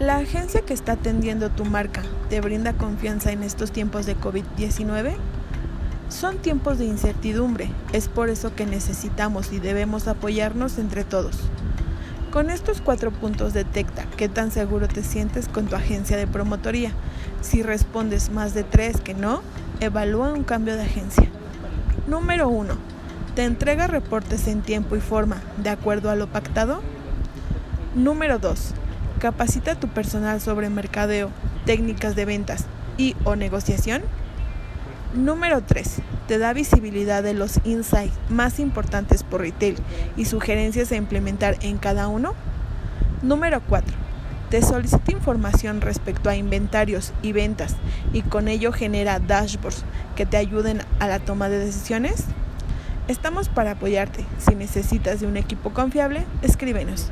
La agencia que está atendiendo tu marca te brinda confianza en estos tiempos de COVID-19. Son tiempos de incertidumbre, es por eso que necesitamos y debemos apoyarnos entre todos. Con estos cuatro puntos detecta qué tan seguro te sientes con tu agencia de promotoría. Si respondes más de tres que no, evalúa un cambio de agencia. Número 1. ¿Te entrega reportes en tiempo y forma de acuerdo a lo pactado? Número 2 Capacita a tu personal sobre mercadeo, técnicas de ventas y o negociación. Número 3. Te da visibilidad de los insights más importantes por retail y sugerencias a implementar en cada uno. Número 4. Te solicita información respecto a inventarios y ventas y con ello genera dashboards que te ayuden a la toma de decisiones. Estamos para apoyarte. Si necesitas de un equipo confiable, escríbenos.